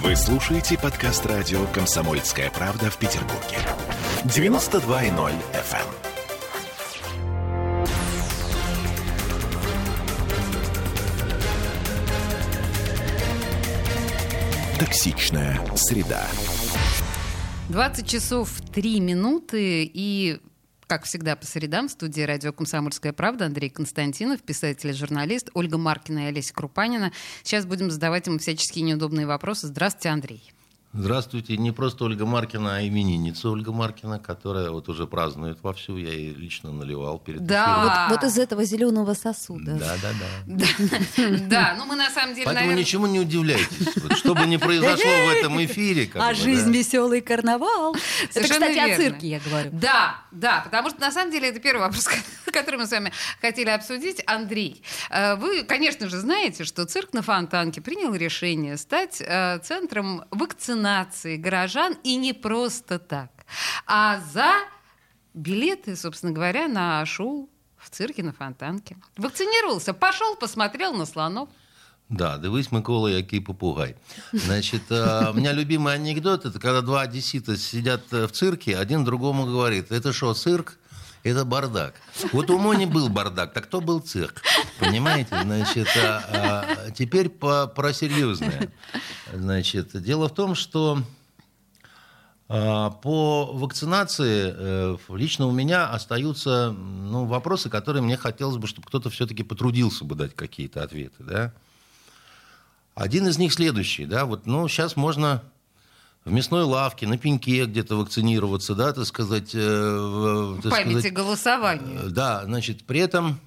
Вы слушаете подкаст радио «Комсомольская правда» в Петербурге. 92.0 FM. Токсичная среда. 20 часов 3 минуты и как всегда, по средам в студии радио «Комсомольская правда» Андрей Константинов, писатель и журналист, Ольга Маркина и Олеся Крупанина. Сейчас будем задавать ему всяческие неудобные вопросы. Здравствуйте, Андрей. Здравствуйте. Не просто Ольга Маркина, а именинница Ольга Маркина, которая вот уже празднует вовсю. Я ей лично наливал перед Да. Вот, вот из этого зеленого сосуда. Да, да, да. Да, ну мы на самом деле, Поэтому наверное... ничему не удивляйтесь. Вот что бы ни произошло в этом эфире. как А бы, жизнь да. веселый карнавал. Это, Совершенно кстати, о верно. цирке я говорю. Да, да, потому что на самом деле это первый вопрос, который мы с вами хотели обсудить. Андрей, э, вы, конечно же, знаете, что цирк на Фонтанке принял решение стать э, центром вакцинации горожан и не просто так, а за билеты, собственно говоря, на шоу в цирке на Фонтанке. Вакцинировался, пошел, посмотрел на слонов. Да, дивись, Микола, який попугай. Значит, у меня любимый анекдот, это когда два одессита сидят в цирке, один другому говорит, это что, цирк? Это бардак. Вот у Мони был бардак, так кто был цирк? Понимаете? Значит, а, а, теперь по, про серьезное. Значит, дело в том, что а, по вакцинации э, лично у меня остаются ну, вопросы, которые мне хотелось бы, чтобы кто-то все-таки потрудился бы дать какие-то ответы. Да? Один из них следующий. Да? Вот, ну, сейчас можно в мясной лавке, на пеньке где-то вакцинироваться, да, так сказать. э, в- В так памяти сказать, голосования. Э, Да, значит, при этом,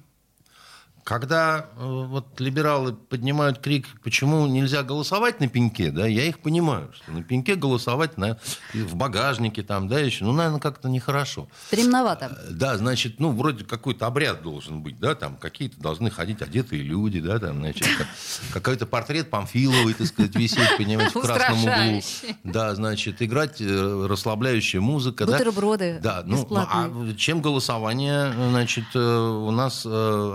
когда э, вот либералы поднимают крик, почему нельзя голосовать на пеньке, да, я их понимаю, что на пеньке голосовать на, в багажнике там, да, еще, ну, наверное, как-то нехорошо. Стремновато. Э, Да, значит, ну, вроде какой-то обряд должен быть, да, там какие-то должны ходить одетые люди, да, там, значит, как- какой-то портрет Памфиловой, так сказать, висеть, понимаете, в красном углу. Да, значит, играть э, расслабляющая музыка, да. Бутерброды Да, ну, ну, бесплатные. а чем голосование, значит, у нас э,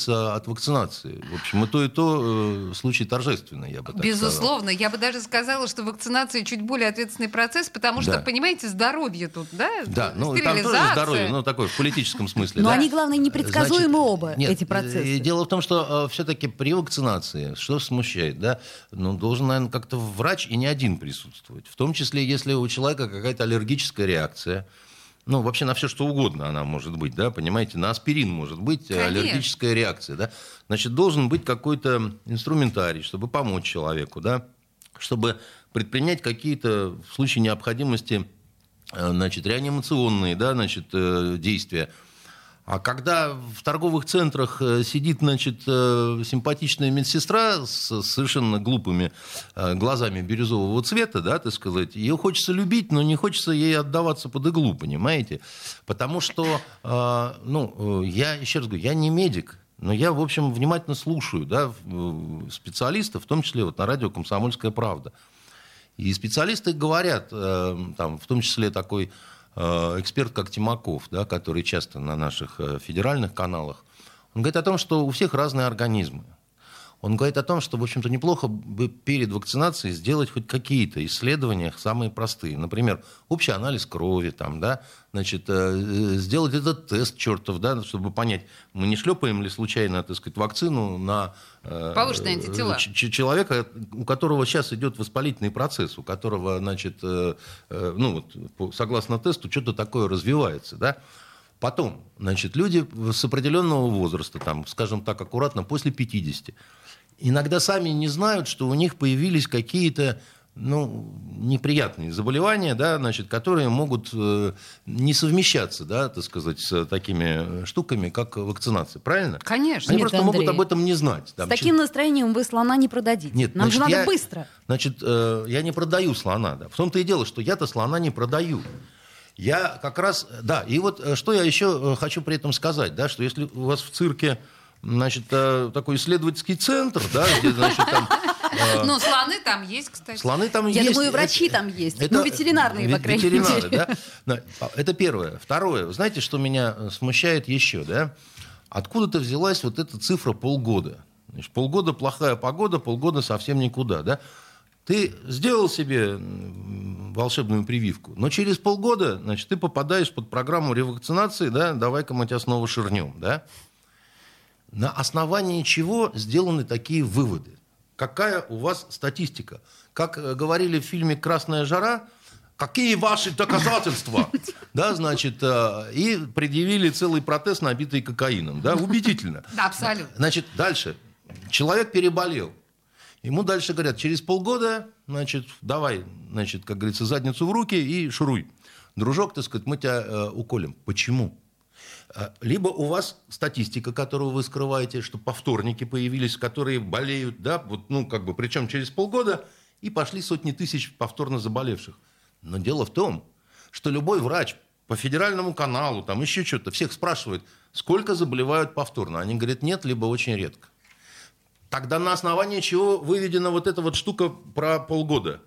отличается от вакцинации? В общем, и то, и то э, случай торжественный, я бы так сказал. Безусловно, я бы даже сказала, что вакцинация чуть более ответственный процесс, потому что, Да. понимаете, здоровье тут, да? Да, ну там тоже здоровье, ну такое в политическом смысле. Но да. они, главное, непредсказуемы Значит, оба, нет, эти процессы. э, Дело в том, что все-таки при вакцинации, что смущает, да, ну, должен, наверное, как-то врач и не один присутствовать. В том числе, если у человека какая-то аллергическая реакция, ну, вообще на все, что угодно она может быть, да, понимаете, на аспирин может быть э, Конечно. аллергическая реакция, да. Значит, должен быть какой-то инструментарий, чтобы помочь человеку, да, чтобы предпринять какие-то в случае необходимости э, значит, реанимационные да, значит, э, действия. А когда в торговых центрах э, сидит, значит, э, симпатичная медсестра с совершенно глупыми э, глазами бирюзового цвета, да, так сказать, ее хочется любить, но не хочется ей отдаваться под иглу, понимаете? Потому что, ну, я еще раз говорю, я не медик, но я, в общем, внимательно слушаю, да, специалистов, в том числе вот на радио «Комсомольская правда». И специалисты говорят, там, в том числе такой эксперт, как Тимаков, да, который часто на наших э, федеральных каналах, он говорит о том, что у всех разные организмы. Он говорит о том, что, в общем-то, неплохо бы перед вакцинацией сделать хоть какие-то исследования, самые простые. Например, общий анализ крови, там, да, значит, э, сделать этот тест чертов, да, чтобы понять, мы не шлепаем ли случайно, так сказать, вакцину на э, Повышенные антитела. человека, у которого сейчас идет воспалительный процесс, у которого, значит, э, э, ну вот, согласно тесту, что-то такое развивается, да. Потом, значит, люди с определенного возраста, там, скажем так, аккуратно, после 50, иногда сами не знают, что у них появились какие-то ну, неприятные заболевания, да, значит, которые могут э, не совмещаться, да, так сказать, с такими штуками, как вакцинация. Правильно? Конечно. Они Нет, просто могут Андрей. об этом не знать. С Там, таким настроением вы слона не продадите. нет, Нам же значит, надо я- быстро. Значит, э, я не продаю слона. Да. В том-то и дело, что я-то слона не продаю. Я как раз, да, и вот э, что я еще э, хочу при этом сказать, да, что если у вас в цирке, значит, э, такой исследовательский центр, да, где, значит, там Ну, слоны там есть, кстати. слоны там Я есть. думаю, и врачи Это- там есть. Ну, ветеринарные, по крайней ветеринары, мере. да. Да, Это первое. Второе. Вы знаете, что меня э, смущает еще, да? Откуда-то взялась вот эта цифра полгода. Значит, полгода плохая погода, полгода совсем никуда, да? ты сделал себе волшебную прививку, но через полгода, значит, ты попадаешь под программу ревакцинации, да, давай-ка мы тебя снова ширнем, да. На основании чего сделаны такие выводы? Какая у вас статистика? Как э, говорили в фильме «Красная жара», Какие ваши доказательства? Да, значит, э, и предъявили целый протест, набитый кокаином. Да, убедительно. Да, абсолютно. Значит, дальше. Человек переболел. Ему дальше говорят, через полгода, значит, давай, значит, как говорится, задницу в руки и шуруй. Дружок, так сказать, мы тебя э, уколем. Почему? Э, либо у вас статистика, которую вы скрываете, что повторники появились, которые болеют, да, вот, ну, как бы, причем через полгода, и пошли сотни тысяч повторно заболевших. Но дело в том, что любой врач по федеральному каналу, там еще что-то, всех спрашивает, сколько заболевают повторно. Они говорят, нет, либо очень редко. Тогда на основании чего выведена вот эта вот штука про полгода?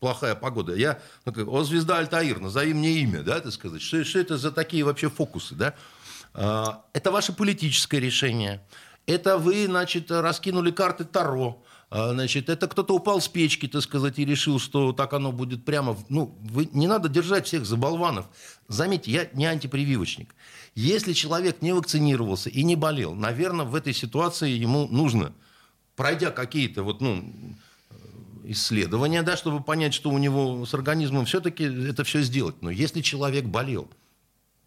Плохая погода. Я, ну, как, о, звезда Альтаир, назови мне имя, да, так сказать. Что, что это за такие вообще фокусы, да? А, это ваше политическое решение. Это вы, значит, раскинули карты Таро. А, значит, это кто-то упал с печки, так сказать, и решил, что так оно будет прямо... Ну, вы, не надо держать всех за болванов. Заметьте, я не антипрививочник. Если человек не вакцинировался и не болел, наверное, в этой ситуации ему нужно, пройдя какие-то вот, ну, исследования, да, чтобы понять, что у него с организмом все-таки это все сделать. Но если человек болел,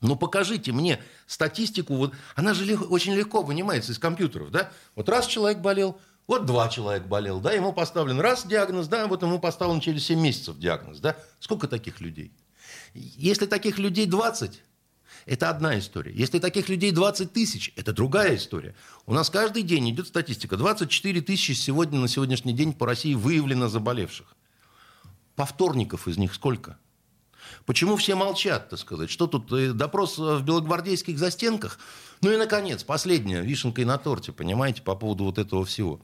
ну, покажите мне статистику. Вот, она же лег, очень легко вынимается из компьютеров. Да? Вот раз человек болел, вот два человека болел, да, ему поставлен раз диагноз, да, вот ему поставлен через 7 месяцев диагноз, да. Сколько таких людей? Если таких людей 20, это одна история. Если таких людей 20 тысяч, это другая история. У нас каждый день идет статистика. 24 тысячи сегодня на сегодняшний день по России выявлено заболевших. Повторников из них сколько? Почему все молчат, так сказать? Что тут, э, допрос в белогвардейских застенках? Ну и, наконец, последняя вишенка и на торте, понимаете, по поводу вот этого всего.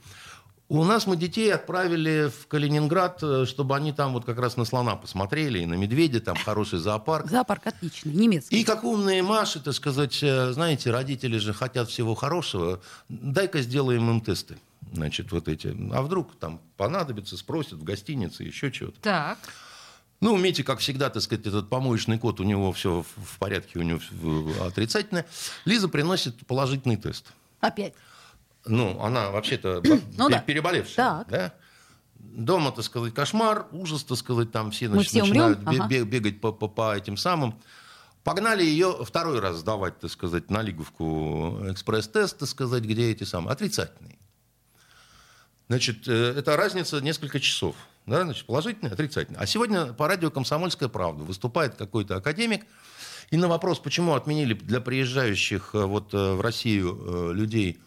У нас мы детей отправили в Калининград, э, чтобы они там вот как раз на слона посмотрели, и на медведя, там хороший зоопарк. Зоопарк отличный, немецкий. И как умные Маши, так сказать, э, знаете, родители же хотят всего хорошего, дай-ка сделаем им тесты. Значит, вот эти. А вдруг там понадобится, спросят в гостинице, еще чего-то. Так. Ну, умейте, как всегда, так сказать, этот помоечный код, у него все в порядке, у него отрицательное. Лиза приносит положительный тест. Опять. Ну, она вообще-то ну, да. переболевшая. Так. Да? Дома, так сказать, кошмар, ужас, так сказать, там все, значит, все начинают ага. бегать по, по, по этим самым. Погнали ее второй раз сдавать, так сказать, на Лиговку экспресс-тест, так сказать, где эти самые, отрицательные. Значит, э, это разница несколько часов. Да, значит, положительное, отрицательное. А сегодня по радио «Комсомольская правда» выступает какой-то академик, и на вопрос, почему отменили для приезжающих э, вот э, в Россию э, людей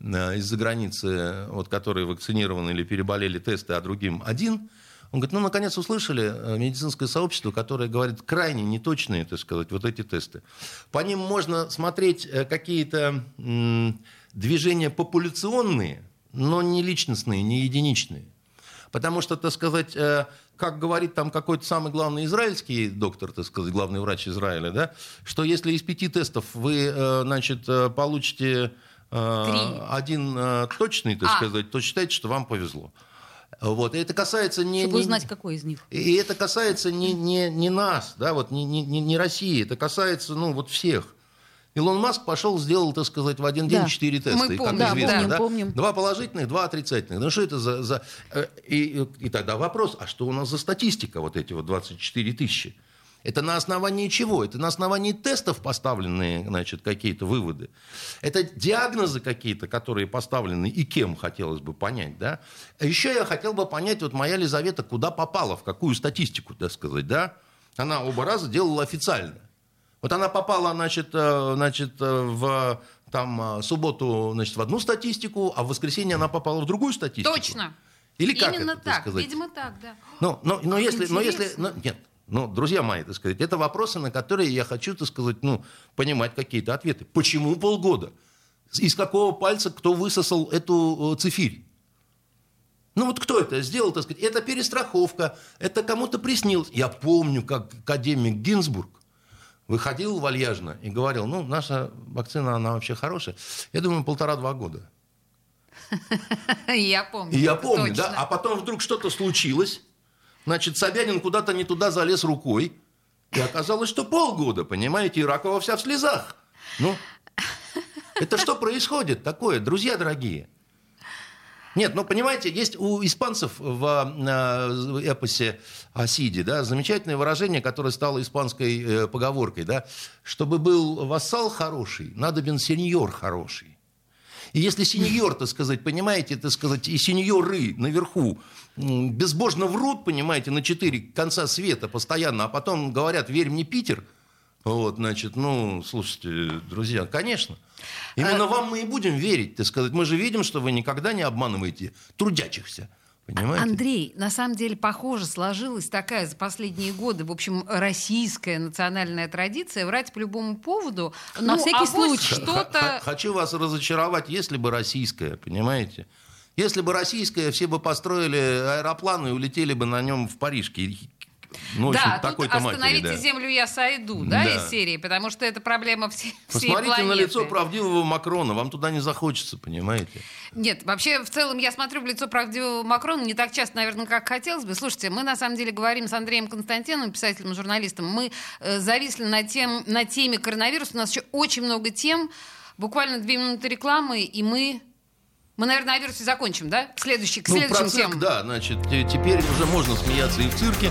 из-за границы, вот, которые вакцинированы или переболели тесты, а другим один, он говорит, ну, наконец услышали медицинское сообщество, которое говорит крайне неточные, так сказать, вот эти тесты. По ним можно смотреть какие-то движения популяционные, но не личностные, не единичные. Потому что, так сказать, э, как говорит там какой-то самый главный израильский доктор, так сказать, главный врач Израиля, да, что если из пяти тестов вы, э, значит, э, получите Три. один точный, так а. сказать, то считайте, что вам повезло. Вот. И это касается не... Чтобы не, узнать, какой из них. И это касается не, не, не нас, да, вот, не, не, не России, это касается ну, вот всех. Илон Маск пошел, сделал, так сказать, в один день четыре да. теста. Мы помним, как известно, помним, да? помним. Два положительных, два отрицательных. Ну что это за... за... Э, и, и тогда вопрос, а что у нас за статистика, вот эти вот 24 тысячи? Это на основании чего? Это на основании тестов поставленные, значит, какие-то выводы. Это диагнозы какие-то, которые поставлены, и кем, хотелось бы понять, да? А еще я хотел бы понять, вот моя Лизавета куда попала, в какую статистику, так сказать, да? Она оба раза делала официально. Вот она попала, значит, э, значит э, в там, э, субботу значит, в одну статистику, а в воскресенье она попала в другую статистику. Точно. Или как Именно это, так, сказать? видимо так, да. Но, но, но если, но если, но, нет, ну, друзья мои, так сказать, это вопросы, на которые я хочу, так сказать, ну, понимать какие-то ответы. Почему полгода? Из какого пальца кто высосал эту цифирь? Ну вот кто это сделал, так сказать? Это перестраховка, это кому-то приснилось. Я помню, как академик Гинзбург выходил вальяжно и говорил, ну, наша вакцина, она вообще хорошая. Я думаю, полтора-два года. Я помню. Я помню, да? точно. А потом вдруг что-то случилось. Значит, Собянин куда-то не туда залез рукой. И оказалось, что полгода, понимаете, и Ракова вся в слезах. Ну, это что происходит такое, друзья дорогие? Нет, ну, понимаете, есть у испанцев в э, эпосе Асиди, да, замечательное выражение, которое стало испанской э, поговоркой, да, чтобы был вассал хороший, надобен сеньор хороший. И если сеньор, так сказать, понимаете, так сказать, и сеньоры наверху безбожно врут, понимаете, на четыре конца света постоянно, а потом говорят, верь мне, Питер, вот, значит, ну, слушайте, друзья, конечно. Именно вам мы и будем верить, так сказать. Мы же видим, что вы никогда не обманываете трудящихся. Понимаете? Андрей, на самом деле, похоже, сложилась такая за последние годы, в общем, российская национальная традиция врать по любому поводу. На Ну, всякий авось случай. Х- Что-то... х- Хочу вас разочаровать, если бы российская, понимаете? Если бы российская, все бы построили аэроплан и улетели бы на нем в Париж. Ну, в общем, да, тут такой-то матери, остановите да. землю, я сойду, да, Да. из серии, потому что это проблема все, всей Посмотрите на лицо правдивого Макрона, вам туда не захочется, понимаете? Нет, вообще, в целом, я смотрю в лицо правдивого Макрона не так часто, наверное, как хотелось бы. Слушайте, мы на самом деле говорим с Андреем Константиновым, писателем, журналистом. Мы э, зависли на, тем, на теме коронавируса. У нас еще очень много тем. Буквально две минуты рекламы, и мы... Мы, наверное, о вирусе закончим, да? К, следующей, к Ну, следующим про цирк, темам. да, значит, те- теперь уже можно смеяться и в цирке.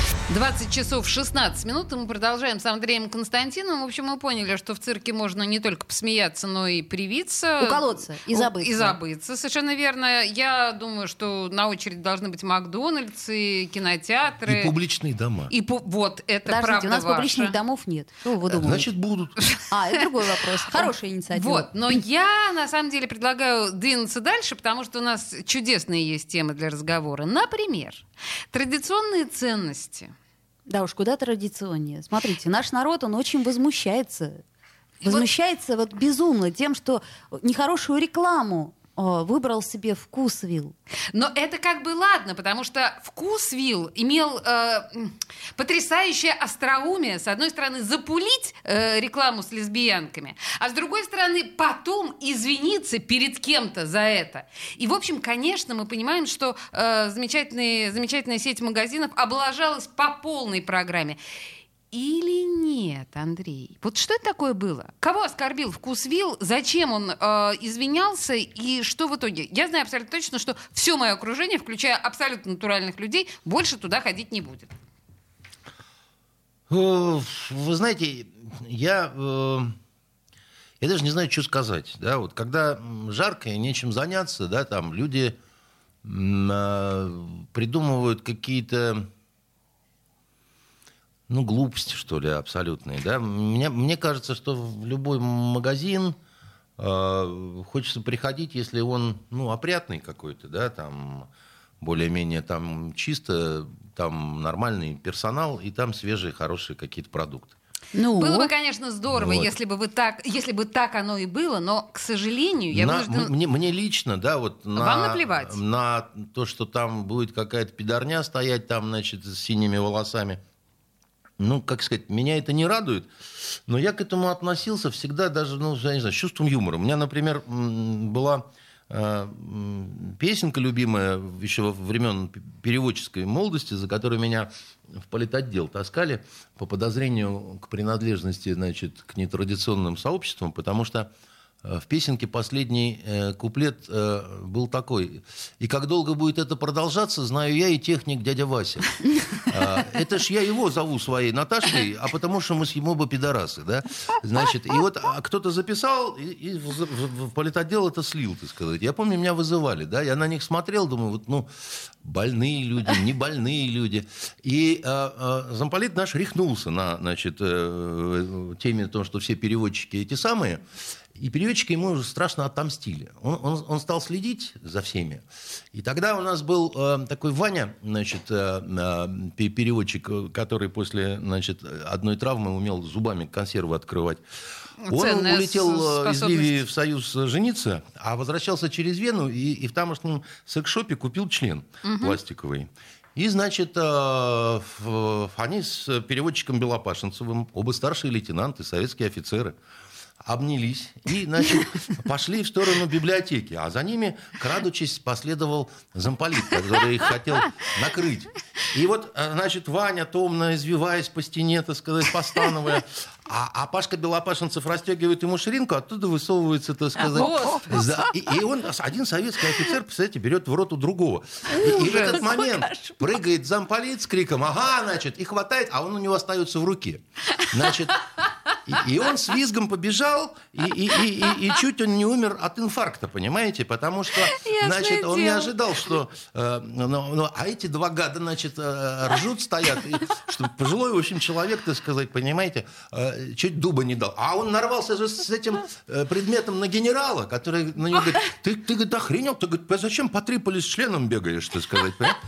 20 часов 16 минут, и мы продолжаем с Андреем Константиновым. В общем, мы поняли, что в цирке можно не только посмеяться, но и привиться. Уколоться и забыться. И забыться, совершенно верно. Я думаю, что на очереди должны быть Макдональдсы, кинотеатры. И публичные дома. И пу- вот это Подождите, правда у нас ваша. публичных домов нет. Что вы думаете? Значит, будут. А, это другой вопрос. Хорошая инициатива. Вот, но я на самом деле предлагаю двинуться дальше, потому что у нас чудесные есть темы для разговора. Например, традиционные ценности. Да уж, куда традиционнее. Смотрите, наш народ, он очень возмущается. Возмущается вот безумно тем, что нехорошую рекламу выбрал себе вкусвилл. Но это как бы ладно, потому что вкус Вилл имел э, потрясающее остроумие, с одной стороны, запулить э, рекламу с лесбиянками, а с другой стороны, потом извиниться перед кем-то за это. И, в общем, конечно, мы понимаем, что э, замечательная сеть магазинов облажалась по полной программе. Или нет, Андрей? Вот что это такое было? Кого оскорбил вкус Вилл? Зачем он э, извинялся? И что в итоге? Я знаю абсолютно точно, что все мое окружение, включая абсолютно натуральных людей, больше туда ходить не будет. Э, Вы знаете, я, э, я даже не знаю, что сказать. Да? Вот когда жарко и нечем заняться, да, там люди а, придумывают какие-то ну, глупости, что ли, абсолютные. Да? Мне, мне кажется, что в любой магазин э, хочется приходить, если он ну, опрятный какой-то, да, там более-менее там чисто, там нормальный персонал, и там свежие, хорошие какие-то продукты. Ну, Было бы, конечно, здорово, Вот. если бы вы так, если бы так оно и было, но, к сожалению, я На- вынуждена... мне, мне лично, да, вот на, Вам наплевать. на то, что там будет какая-то пидорня стоять там, значит, с синими волосами. Ну, как сказать, меня это не радует, но я к этому относился всегда даже, ну, я не знаю, с чувством юмора. У меня, например, была э, песенка любимая еще во времен переводческой молодости, за которую меня в политотдел таскали по подозрению к принадлежности, значит, к нетрадиционным сообществам, потому что в песенке последний э, куплет э, был такой. «И как долго будет это продолжаться, знаю я и техник дядя Вася». А, Это ж я его зову своей Наташкой, а потому что мы с ему оба пидорасы, да? Значит, и вот а, кто-то записал, и, и в, в- в политотдел это слил, так сказать. Я помню, меня вызывали, да? Я на них смотрел, думаю, вот, ну, больные люди, не больные люди. И а, замполит наш рехнулся на, значит, э, теме того, что все переводчики эти самые. И переводчики ему уже страшно отомстили. Он, он, он стал следить за всеми. И тогда у нас был э, такой Ваня, значит, э, э, переводчик, который после значит, одной травмы умел зубами консервы открывать. Он Ценная улетел э, из. Ливии в Союз жениться, а возвращался через Вену и, и в тамошнем секс-шопе купил член пластиковый. И, значит, э, они с переводчиком Белопашенцевым, оба старшие лейтенанты, советские офицеры, обнялись и, значит, пошли в сторону библиотеки. А за ними, крадучись, последовал замполит, который их хотел накрыть. И вот, э, значит, Ваня, томно извиваясь по стене, так сказать, постановая, а, а Пашка Белопашенцев расстегивает ему ширинку, оттуда высовывается, так сказать... За- и, и он, один советский офицер, представляете, берет в рот у другого. И, и в этот момент прыгает замполит с криком «Ага!» значит, и хватает, а он у него остается в руке. Значит, и, он с визгом побежал, и, и, и, и- и чуть он не умер от инфаркта, понимаете? Потому что, Ясное значит, он не дело. ожидал, что... э, ну, ну, а эти два гада, значит, э, ржут, стоят, и, что пожилой, в общем, человек, так сказать, понимаете, э, чуть дуба не дал. А он нарвался же с этим э, предметом на генерала, который на него говорит, ты, ты говорит, охренел? Ты говорит, зачем по Триполи с членом бегаешь, так сказать, понимаете?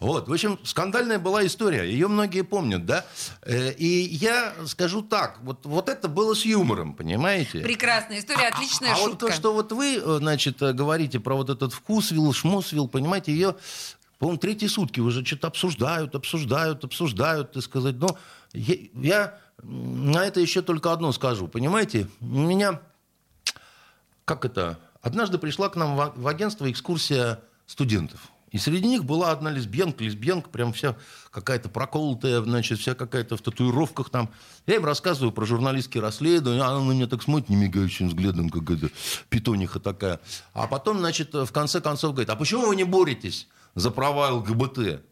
Вот, в общем, скандальная была история, ее многие помнят, да? Э, И я скажу так, вот, вот это было с юмором, понимаете? Прекрасная история, отличная а шутка. вот то, что вот вы, э, значит, э, говорите про вот этот вкусвилл, шмосвилл, понимаете, ее, по-моему, третьи сутки уже что-то обсуждают, обсуждают, обсуждают, так сказать. Но я, я на это еще только одно скажу, понимаете? У меня, как это, однажды пришла к нам а- в агентство экскурсия студентов. И среди них была одна лесбиянка, лесбиянка прям вся какая-то проколотая, значит, вся какая-то в татуировках там. Я им рассказываю про журналистские расследования, а она на меня так смотрит немигающим взглядом, как это питониха такая. А потом, значит, в конце концов говорит, а почему вы не боретесь за права ЛГБТ?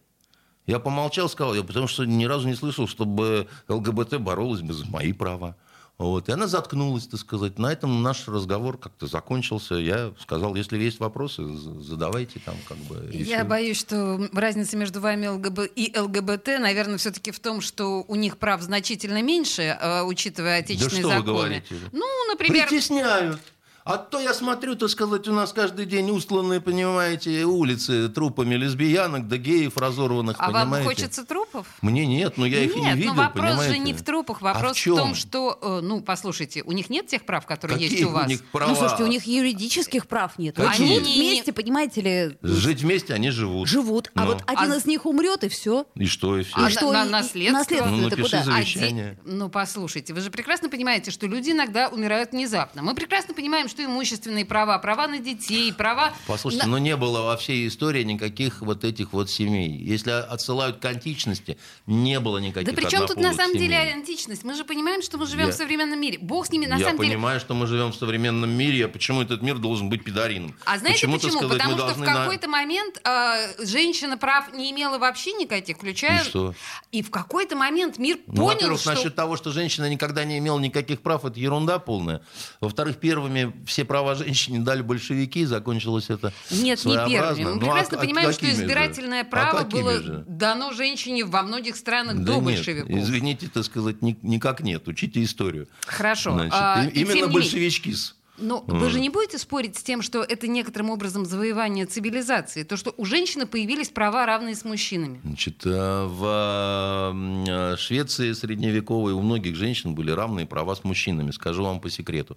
Я помолчал, сказал, я потому что ни разу не слышал, чтобы ЛГБТ боролась бы за мои права. Вот. И она заткнулась, так сказать. На этом наш разговор как-то закончился. Я сказал, если есть вопросы, задавайте там как бы. Я боюсь, что разница между вами ЛГБ и ЛГБТ, наверное, все-таки в том, что у них прав значительно меньше, э, учитывая отечественные что вы законы. говорите? Ну, например, Притесняют. А то я смотрю, так сказать, у нас каждый день устланные, понимаете, улицы трупами лесбиянок, да геев разорванных, а вам понимаете. хочется трупов? Мне нет, но я их и не нет, видел, но вопрос понимаете. же не в трупах, А вопрос в в, чем? том, что, э, ну, послушайте, у них нет тех прав, которые Какие есть у вас. них права? Ну, слушайте, у них юридических прав нет. Какие? живут Они- вместе, понимаете ли, Жить вместе они живут. живут. А Ну. вот один А- из них умрет, и все. И что, и все. А И на- что, на- и- наследство? наследство Ну, это напиши куда? за- А Завещание. де- Ну, послушайте, вы же прекрасно понимаете, что люди иногда умирают внезапно. Мы прекрасно понимаем, что имущественные права, права на детей, права... Послушайте, на- но не было во всей истории никаких вот этих вот семей. Если отсылают к античности, не было никаких Да при чем тут на самом деле семей. античность? Мы же понимаем, что мы живем Я- в современном мире. Бог с ними, на Я самом деле... понимаю, что мы живем в современном мире, а почему этот мир должен быть педарином? А знаете Почему, почему? сказать, Потому что в должны на- какой-то момент э, женщина прав не имела вообще никаких, включая... И что? И в какой-то момент мир Ну, понял, во-первых, что... насчет того, что женщина никогда не имела никаких прав, это ерунда полная. Во-вторых, первыми все права женщине дали большевики, закончилось это Нет, не первыми. Мы Ну, прекрасно а- а понимаем, что какими же? избирательное А право какими было же? дано женщине во многих странах Да до нет, большевиков. извините, так сказать, ни- никак нет. Учите историю. Хорошо. Значит, а, и- и именно не менее- Но вы же не будете спорить с тем, что это некоторым образом завоевание цивилизации, то, что у женщины появились права, равные с мужчинами. Значит, э, в э, Швеции средневековой у многих женщин были равные права с мужчинами, скажу вам по секрету.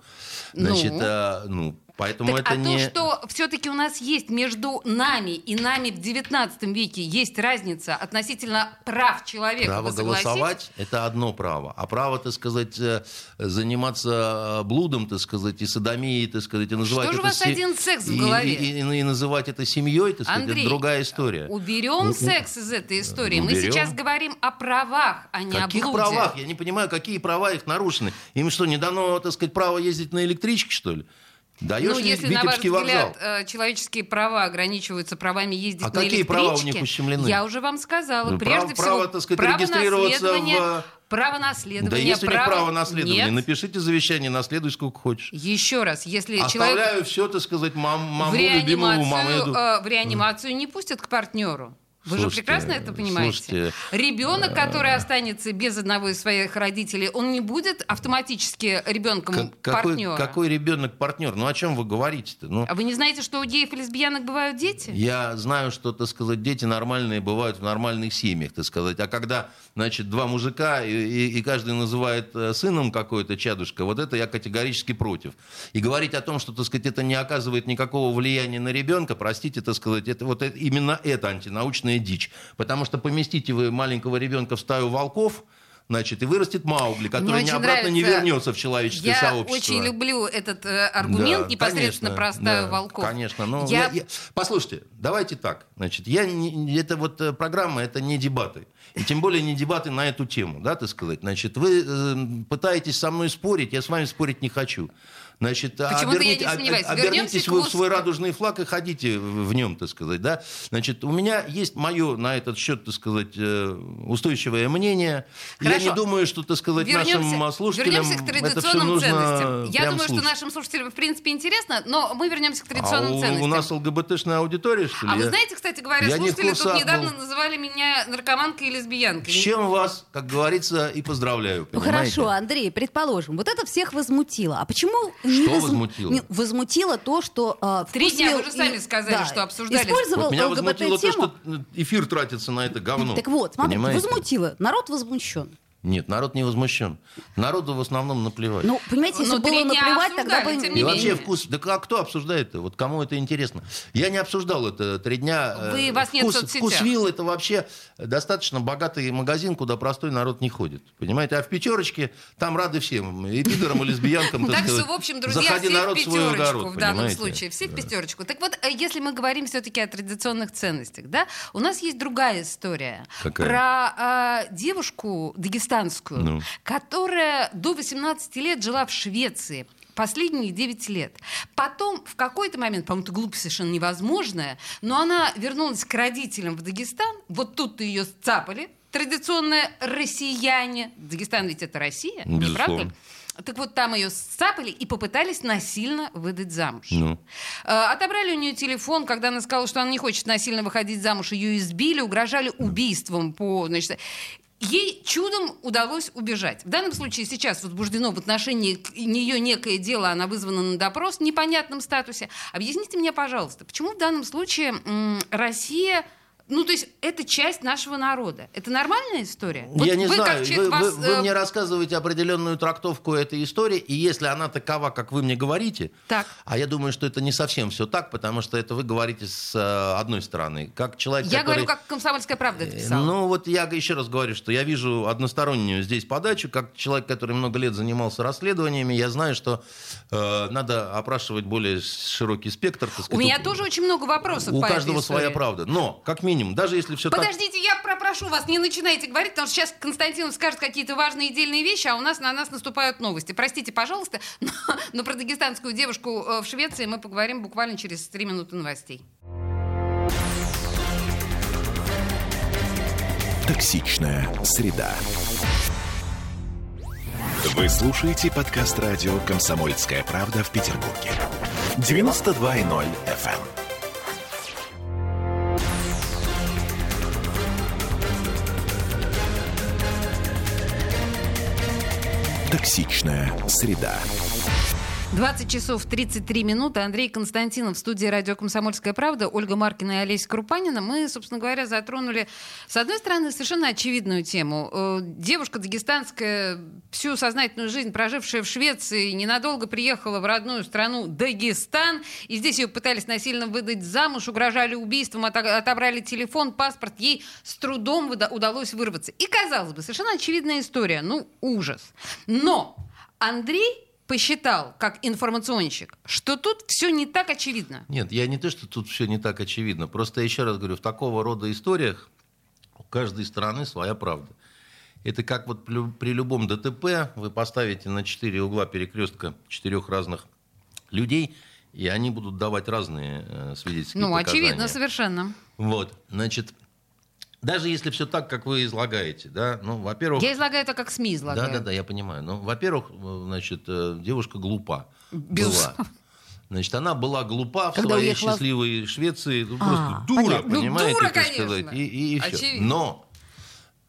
Значит, Ну? э, ну, поэтому Так, это а не... то, что все-таки у нас есть между нами и нами в XIX веке есть разница относительно прав человека. Право голосовать – это одно право. А право, так сказать, э, заниматься э, блудом, так сказать, и садомией, так сказать, и называть же у это вас се- один секс в и- голове? И, и- и называть это семьей, так сказать, Андрей, это другая история. Уберем Ну, секс из этой истории. Мы уберем. сейчас говорим о правах, а не Каких о блуде. правах? Я не понимаю, какие права их нарушены. Им что, не дано, так сказать, право ездить на электричке, что ли? Даешь Ну, ли если, на ваш Витебский вокзал? взгляд, э, человеческие права ограничиваются правами ездить А на какие права у них ущемлены? я уже вам сказала. Ну, Прежде право- всего, право, так сказать, право регистрироваться в- право Да наследования, у них право... право наследования. Нет. Напишите завещание, наследуй сколько хочешь. Еще раз, если человек Оставляю все, так сказать, мам, в маму любимому реанимацию, Мамеду. э, в реанимацию не пустят к партнеру. Вы же Слушайте, прекрасно это понимаете. слушайте, Ребенок, который останется без одного из своих родителей, он не будет автоматически ребенком как- какой, партнера. какой ребенок партнер? Ну о чем вы говорите-то? Ну, А вы не знаете, что у геев и лесбиянок бывают дети? Я знаю, что, так сказать, дети нормальные бывают в нормальных семьях, так сказать. А когда, значит, два мужика, и, и- и каждый называет э, сыном какое-то чадушка, вот это я категорически против. И говорить о том, что, так сказать, это не оказывает никакого влияния на ребенка, простите, так сказать, это вот это- именно это антинаучная дичь. Потому что поместите вы маленького ребенка в стаю волков, значит, и вырастет Маугли, который не обратно не нравится. вернется в человеческое Я сообщество. очень люблю этот э, аргумент Да, непосредственно конечно, про стаю да, волков. Конечно. Ну, Я- я- я- Послушайте, давайте так. Значит, я не- это вот э, программа, это не дебаты. И тем более не дебаты на эту тему, да, так сказать. Значит, вы э, пытаетесь со мной спорить, я с вами спорить не хочу. Значит, Почему-то я не оберните- сомневаюсь. обернитесь к вы в свой радужный флаг и ходите в нем, так сказать, да. Значит, у меня есть мое на этот счет, так сказать, э, устойчивое мнение. Я Хорошо. не думаю, что, так сказать, Вернемся, нашим а, слушателям вернемся к это все традиционным нужно ценностям. Я думаю, что слушать. нашим слушателям в принципе интересно, но мы вернемся к традиционным а у, ценностям. у нас ЛГБТшная аудитория, что ли? А вы Я- знаете, кстати говоря, Я не слушатели тут курсах недавно был. называли меня наркоманкой и лесбиянкой. С чем вас, как говорится, и поздравляю. Ну понимаете? хорошо, Андрей, предположим, вот это всех возмутило. А почему не Что возму- возмутило? не- возмутило то, что а, Три дня, вкусвил вы же сами сказали, что обсуждали. Использовал Вот меня возмутило то, что эфир тратится на это говно. Так вот, смотрите, Понимаете? возмутило. Народ возмущен. Нет, народ не возмущен. Народу в основном наплевать. Ну, понимаете, если Ну, было наплевать, тогда бы... и вообще менее. вкус... Да а кто обсуждает-то? Вот кому это интересно? Я не обсуждал это три дня. Э, Вы- вас нет в вкус. Вкусвилл это вообще достаточно богатый магазин, куда простой народ не ходит. Понимаете? А в пятерочке там рады всем. И пидорам, и лесбиянкам. так Так что, в общем, друзья, Заходи, все в народ, в свой пятерочку в данном случае. Все в пятерочку. Так вот, э, если мы говорим все-таки о традиционных ценностях, да, у нас есть другая история. Какая? Про э, девушку дагестанскую, Ну. которая до 18 лет жила в Швеции. Последние 9 лет. Потом, в какой-то момент, по-моему, это глупость совершенно невозможная, но она вернулась к родителям в Дагестан. Вот тут-то ее сцапали. Традиционные россияне. Дагестан ведь это Россия, не правда ли? Так вот, там ее сцапали и попытались насильно выдать замуж. Ну. Э, Отобрали у нее телефон, когда она сказала, что она не хочет насильно выходить замуж, ее избили, угрожали убийством по, значит, Ей чудом удалось убежать. В данном случае сейчас возбуждено в отношении нее некое дело, она вызвана на допрос в непонятном статусе. Объясните мне, пожалуйста, почему в данном случае Россия... Ну, то есть это часть нашего народа. Это нормальная история? Вот Я не вы, знаю, как вы, вас, вы- вы э, мне рассказываете определенную трактовку этой истории, и если она такова, как вы мне говорите, Так. а я думаю, что это не совсем все так, потому что это вы говорите с э, одной стороны, как человек, Я который... говорю, как комсомольская правда это писала. Ну, вот я еще раз говорю, что я вижу одностороннюю здесь подачу, как человек, который много лет занимался расследованиями, я знаю, что э, надо опрашивать более широкий спектр. так У сказать. меня тоже очень много вопросов У по этой каждого своя истории. правда. Но, как минимум, даже если все так... Подождите, я попрошу вас, не начинайте говорить, потому что сейчас Константинов скажет какие-то важные дельные вещи, а у нас на нас наступают новости. Простите, пожалуйста, но, но про дагестанскую девушку э, в Швеции мы поговорим буквально через три минуты новостей. Токсичная среда. Вы слушаете подкаст радио «Комсомольская правда» в Петербурге. 92.0 FM. Токсичная среда. 20 часов 33 минуты. Андрей Константинов в студии радио «Комсомольская правда». Ольга Маркина и Олеся Крупанина. Мы, собственно говоря, затронули, с одной стороны, совершенно очевидную тему. Э, Девушка дагестанская, всю сознательную жизнь прожившая в Швеции, ненадолго приехала в родную страну Дагестан. И здесь ее пытались насильно выдать замуж, угрожали убийством, ото- отобрали телефон, паспорт. Ей с трудом удалось вырваться. И, казалось бы, совершенно очевидная история. Ну, ужас. Но Андрей посчитал, как информационщик, что тут все не так очевидно. Нет, я не то, что тут все не так очевидно. Просто еще раз говорю, в такого рода историях у каждой страны своя правда. Это как вот при любом ДТП вы поставите на четыре угла перекрестка четырех разных людей, и они будут давать разные э, свидетельские Ну, показания. очевидно, совершенно. Вот, значит, даже если все так, как вы излагаете, да, ну, во-первых... Я излагаю это как СМИ излагаю. Да, да, да, я понимаю. Ну, во-первых, э, значит, э, девушка глупа. Безусловно. Была. Значит, она была глупа в Когда своей уехала счастливой Швеции. Ну, А, просто дура, понятно. Ну, понимаете, дура, так конечно. сказать. И, и- и всё. Очевидно. Но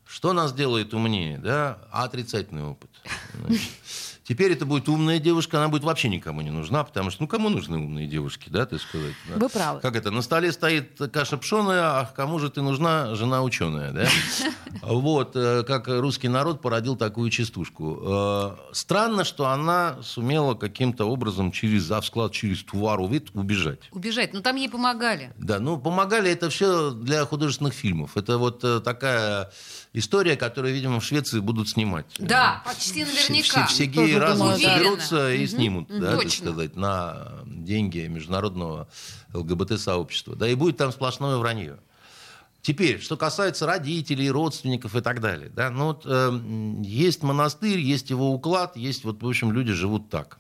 что нас делает умнее? Да? Отрицательный опыт. Значит, Теперь это будет умная девушка, она будет вообще никому не нужна, потому что, ну, кому нужны умные девушки, да, так сказать. да? Вы правы. Как это, на столе стоит каша пшеная, а кому же ты нужна, жена ученая, да? Вот, э, как русский народ породил такую частушку. Э, Странно, что она сумела каким-то образом через авсклад, через тувару вид убежать. Убежать. Ну, там ей помогали. Да, ну помогали это все для художественных фильмов. Это вот э, такая история, которую, видимо, в Швеции будут снимать. Да, почти Все, наверняка. все, все Тоже геи разом соберутся и снимут, да, так сказать, на деньги международного ЛГБТ-сообщества. Да, и будет там сплошное вранье. Теперь, что касается родителей, родственников и так далее. Да, ну вот, э, есть монастырь, есть его уклад, есть, вот, в общем, люди живут так.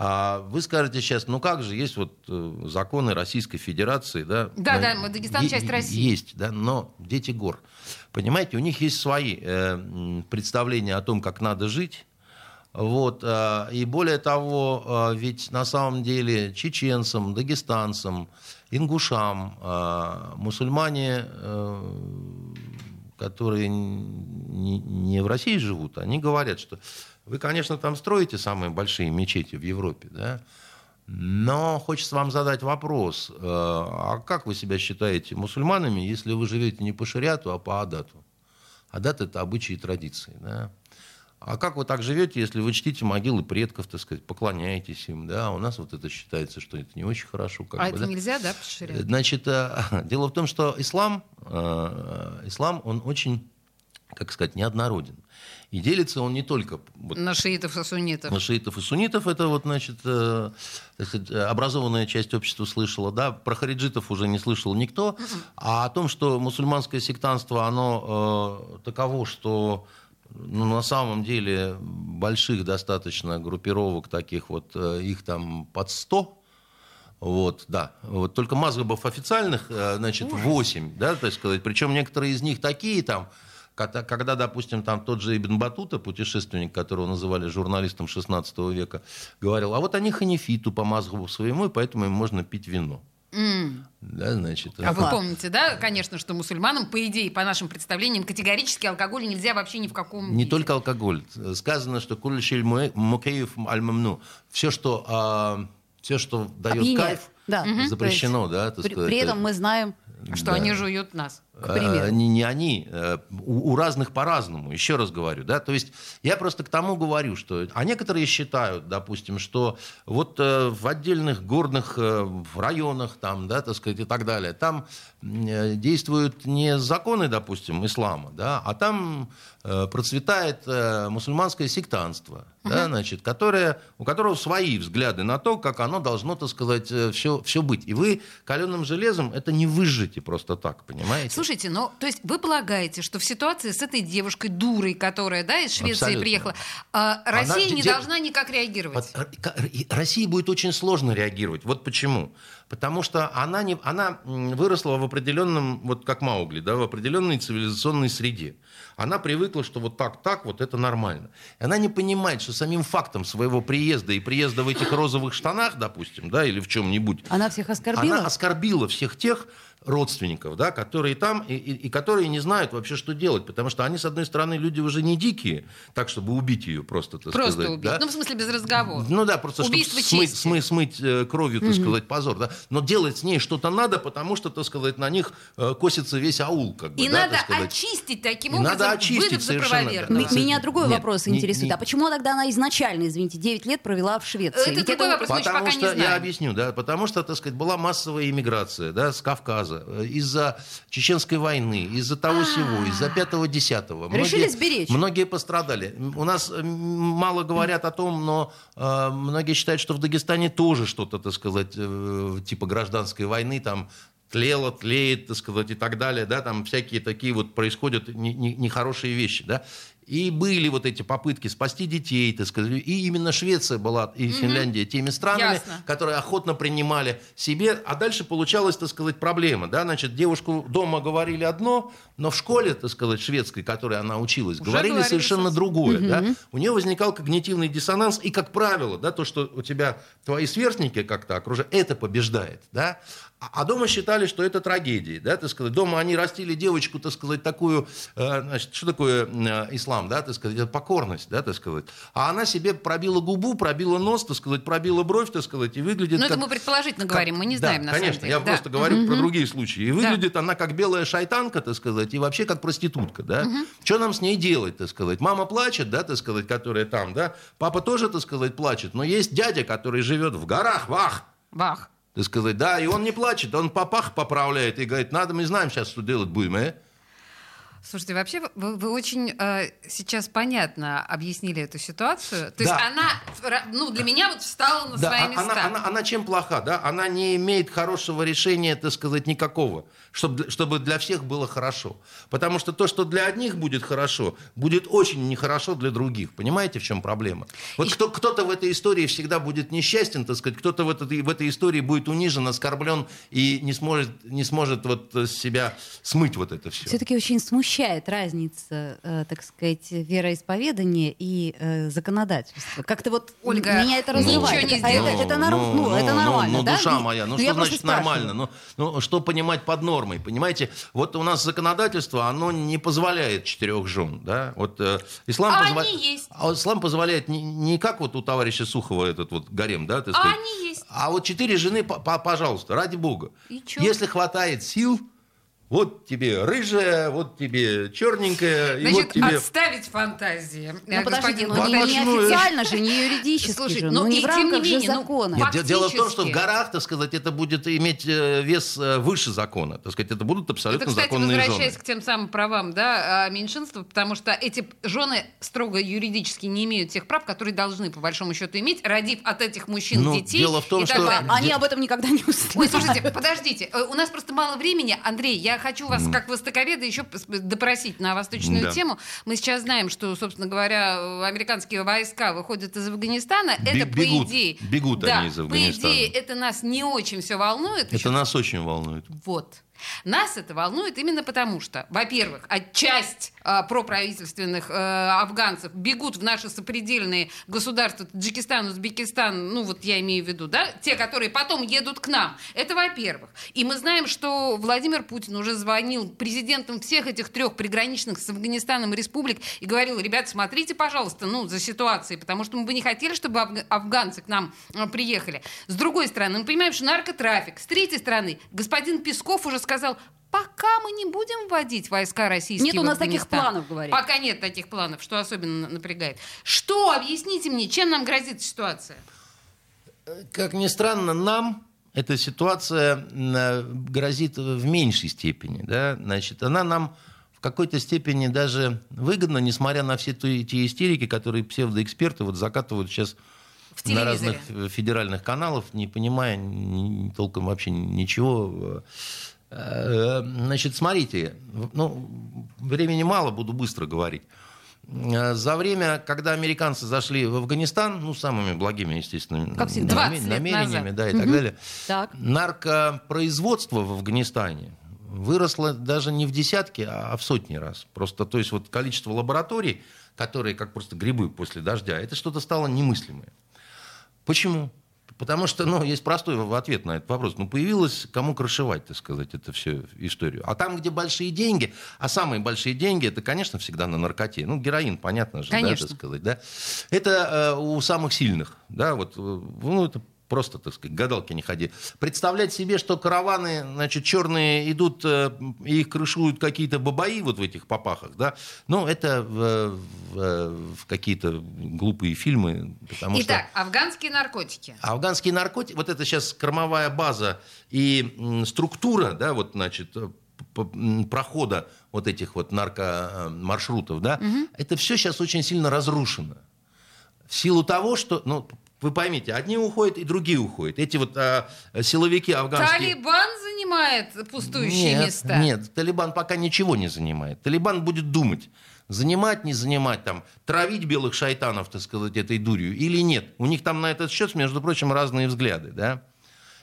А вы скажете сейчас, ну как же, есть вот э, законы Российской Федерации, да? Да, Ну, да, Дагестан е- часть России. Есть, да, но дети гор. Понимаете, у них есть свои э, представления о том, как надо жить. Вот, э, и более того, э, ведь на самом деле чеченцам, дагестанцам, ингушам, э, мусульмане, э, которые не, не в России живут, они говорят, что вы, конечно, там строите самые большие мечети в Европе, да, но хочется вам задать вопрос, э, а как вы себя считаете мусульманами, если вы живете не по шариату, а по адату? Адат – это обычаи и традиции, да. А как вы так живете, если вы чтите могилы предков, так сказать, поклоняетесь им, да? У нас вот это считается, что это не очень хорошо. Как А бы, это да? нельзя, да, поширять? Значит, э, дело в том, что ислам, э, ислам, он очень, как сказать, неоднороден. И делится он не только вот На шиитов и суннитов. на шиитов и суннитов, это вот, значит, э, сказать, образованная часть общества слышала, да, про хариджитов уже не слышал никто, а о том, что мусульманское сектанство, оно э, таково, что ну, на самом деле больших достаточно группировок таких вот, э, их там под 100, вот, да. Вот только мазгабов официальных, э, значит, 8, да, так сказать. Причем некоторые из них такие там, когда, когда, допустим, там тот же Ибн Батута, путешественник, которого называли журналистом 16 века, говорил, а вот они ханифиту по мазгабу своему, и поэтому им можно пить вино. М. Да, значит. А вы помните, да, конечно, что мусульманам, по идее, по нашим представлениям, категорически алкоголь нельзя вообще ни в каком Не виде. только алкоголь. Сказано, что кулишель мукеев аль-мамну. Все, что, а, все, что дает Опьяняет. кайф, Да. Запрещено, да, При, сказать. при этом мы знаем, Что Да. они жуют нас. К примеру. Э, Не, не они, э, у, у разных по-разному, еще раз говорю. Да? То есть я просто к тому говорю, что... А некоторые считают, допустим, что вот э, в отдельных горных э, районах, там, да, так сказать, и так далее, там действуют не законы, допустим, ислама, да, а там процветает мусульманское сектанство, да, значит, которое, у которого свои взгляды на то, как оно должно, так сказать, все, все быть. И вы каленым железом это не выжжете просто так, понимаете? Слушайте, ну, то есть вы полагаете, что в ситуации с этой девушкой дурой, которая, да, из Швеции Абсолютно. приехала, а, Россия Она не де- должна никак реагировать? Э, России будет очень сложно реагировать. Вот почему. Потому что она, не, она выросла в определенном, вот как Маугли, да, в определенной цивилизационной среде. Она привыкла, что вот так, так, вот это нормально. И она не понимает, что самим фактом своего приезда и приезда в этих розовых штанах, допустим, да, или в чем-нибудь, она всех оскорбила. она оскорбила всех тех родственников, да, которые там и, и- и которые не знают вообще, что делать. Потому что они, с одной стороны, люди уже не дикие, так, чтобы убить ее просто, так Просто сказать. убить. да. Ну, в смысле, без разговора. Ну да, просто Убийство чтобы смыть, чести. смыть, смыть, э, кровью, так сказать, позор. Да? Но делать с ней что-то надо, потому что, так сказать, на них э, косится весь аул. Как бы, И да, надо так сказать. очистить таким И образом, надо очистить совершенно, да. М- Меня другой Нет, вопрос не- интересует. не- А почему тогда она изначально, извините, 9 лет провела в Швеции? Это Ведь другой вопрос. мы еще Потому пока не что, я знаем. объясню, да, потому что, так сказать, была массовая иммиграция, да, с Кавказа, э, из-за Чеченской войны, из-за того всего, из-за пятого-десятого. Решили Многие- сберечь. Многие пострадали. У нас э, мало говорят о том, но э, многие считают, что в Дагестане тоже что-то, так сказать, э, типа гражданской войны, там тлело, тлеет, так сказать, и так далее, да, там всякие такие вот происходят не- не- нехорошие вещи, да. И были вот эти попытки спасти детей, так сказать. И именно Швеция была и Финляндия теми странами, Ясно. которые охотно принимали себе. А дальше получалась, так сказать, проблема. Да? Значит, девушку дома говорили одно, но в школе, так сказать, шведской, которой она училась, Уже говорили говорили совершенно совсем. другое. Да? У нее возникал когнитивный диссонанс. И, как правило, да, то, что у тебя твои сверстники как-то окружают, это побеждает. Да? А а дома считали, что это трагедия. Да, так сказать. Дома они растили девочку, так сказать, такую... э, Значит, что такое э, ислам? Да, так сказать, это покорность. Да, так сказать. А она себе пробила губу, пробила нос, так сказать, пробила бровь, так сказать, и выглядит Ну, это мы предположительно как- говорим, мы не да, знаем на конечно, самом деле. я Да. просто говорю про другие случаи. И выглядит она как белая шайтанка, так сказать, и вообще как проститутка, да. Что нам с ней делать, так сказать? Мама плачет, да, так сказать, которая там, да. Папа тоже, так сказать, плачет. Но есть дядя, который живет в горах, вах, Бах. Сказать, да, и он не плачет, он попах поправляет и говорит, надо, мы знаем сейчас, что делать будем, э? Слушайте, вообще вы, вы очень э, сейчас понятно объяснили эту ситуацию. То есть Да. она, ра- ну, для меня вот встала на Да, свои а- места. она, она, она чем плоха, да? Она не имеет хорошего решения, так сказать, никакого, чтобы, чтобы для всех было хорошо. Потому что то, что для одних будет хорошо, будет очень нехорошо для других. Понимаете, в чем проблема? Вот И- кто, кто-то в этой истории всегда будет несчастен, так сказать, кто-то в этой, в этой истории будет унижен, оскорблен и не сможет, не сможет вот с себя смыть вот это все. Все-таки очень смущает разница, э, так сказать, вероисповедания и э, законодательства. Как-то вот Ольга, меня это разрывает. ничего не Это- а это, это, норм- ну, это нормально, ну, да? душа моя, ну, я что значит нормально? Ну, ну, что понимать под нормой, понимаете? Вот у нас законодательство, оно не позволяет четырех жен, да? Вот э, ислам, А позва- они есть. а вот ислам позволяет не, не как вот у товарища Сухова этот вот гарем, да, так А они есть. А вот четыре жены, по- по- пожалуйста, ради бога. Если хватает сил, вот тебе рыжая, вот тебе черненькая, и Значит, вот тебе... отставить фантазии. Ну, э, подождите, господин ну, не, официально же, не юридически Слушай, же, ну ну, не и в тем рамках не же менее, ну, закона. Нет, де- дело в том, что в горах, так сказать, это будет иметь э, вес э, выше закона. Так сказать, это будут Это, абсолютно кстати, законные возвращаясь жены. к тем самым правам да, а, меньшинства, потому что эти жены строго юридически не имеют тех прав, которые должны, по большому счету, иметь, родив от этих мужчин Ну, детей. дело в том, и так что- далее. Они об этом никогда не услышат. Ой, слушайте, подождите, у нас просто мало времени. Андрей, я хочу вас, как востоковеда, еще допросить на восточную Да. тему. Мы сейчас знаем, что, собственно говоря, американские войска выходят из Афганистана. Это, по бегут. идее... Бегут да, они из Афганистана. По идее, это нас не очень все волнует. Это нас очень волнует. Вот. Нас это волнует именно потому, что, во-первых, а а, проправительственных э, афганцев бегут в наши сопредельные государства Таджикистан, Узбекистан, ну вот я имею в виду, да, те, которые потом едут к нам. Это во-первых. И мы знаем, что Владимир Путин уже звонил президентам всех этих трех приграничных с Афганистаном республик и говорил, ребят, смотрите, пожалуйста, ну, за ситуацией, потому что мы бы не хотели, чтобы афга- афганцы к нам э, приехали. С другой стороны, мы понимаем, что наркотрафик. С третьей стороны, господин Песков уже сказал, пока мы не будем вводить войска российские Нет у нас таких Афганистан». планов, говорит. Пока нет таких планов, что особенно напрягает. Что, объясните мне, чем нам грозит ситуация? Как ни странно, нам эта ситуация э, грозит в меньшей степени. Да? Значит, она нам в какой-то степени даже выгодна, несмотря на все те те истерики, которые псевдоэксперты вот закатывают сейчас В на телевизоре. разных э, федеральных каналах, не понимая ни- толком вообще ничего. Э, Значит, смотрите, ну, времени мало, буду быстро говорить. Э, За время, когда американцы зашли в Афганистан, ну, самыми благими, естественно, Как всегда. 20 лет намерениями, назад. да, и так далее, Так. наркопроизводство в Афганистане выросло даже не в десятки, а в сотни раз. Просто, то есть, вот количество лабораторий, которые как просто грибы после дождя, это что-то стало немыслимое. Почему? Потому что, ну, есть простой ответ на этот вопрос. Ну, появилось кому крышевать, так сказать, эту всю историю. А там, где большие деньги, а самые большие деньги, это, конечно, всегда на наркоте. Ну, героин, понятно же, Конечно. да, так сказать, да. Это э, у самых сильных, да, вот, э, ну, это просто, так сказать, гадалки не ходи. Представлять себе, что караваны, значит, черные идут, э, и их крышуют какие-то бабаи вот в этих попахах, да, ну, это в, в- в какие-то глупые фильмы, потому что... Итак, афганские наркотики. Афганские наркотики, вот это сейчас кормовая база и структура, да, вот, значит, э, прохода вот этих вот наркомаршрутов, да, это все сейчас очень сильно разрушено. В силу того, что, ну, вы поймите, одни уходят и другие уходят. Эти вот а, силовики афганские... Талибан занимает пустующие нет, места. Нет, Талибан пока ничего не занимает. Талибан будет думать, занимать, не занимать, там, травить белых шайтанов, так сказать, этой дурью или нет. У них там на этот счет, между прочим, разные взгляды, да.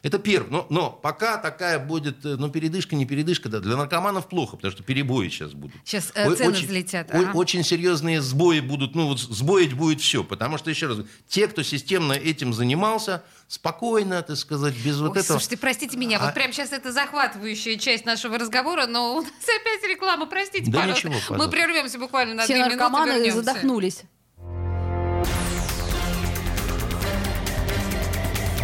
Это первое. Но, но пока такая будет, э, ну, передышка, не передышка, да, для наркоманов плохо, потому что перебои сейчас будут. Сейчас э, цены очень, взлетят. Ага. Очень серьезные сбои будут, ну, вот сбоить будет все. Потому что, еще раз, те, кто системно этим занимался, спокойно, так сказать, без Ой, вот этого... Слушайте, простите меня, а... вот прямо сейчас это захватывающая часть нашего разговора, но у нас опять реклама, простите, да пожалуйста. Ничего, пожалуйста. Мы прервемся буквально на Все две наркоманы минуты, задохнулись.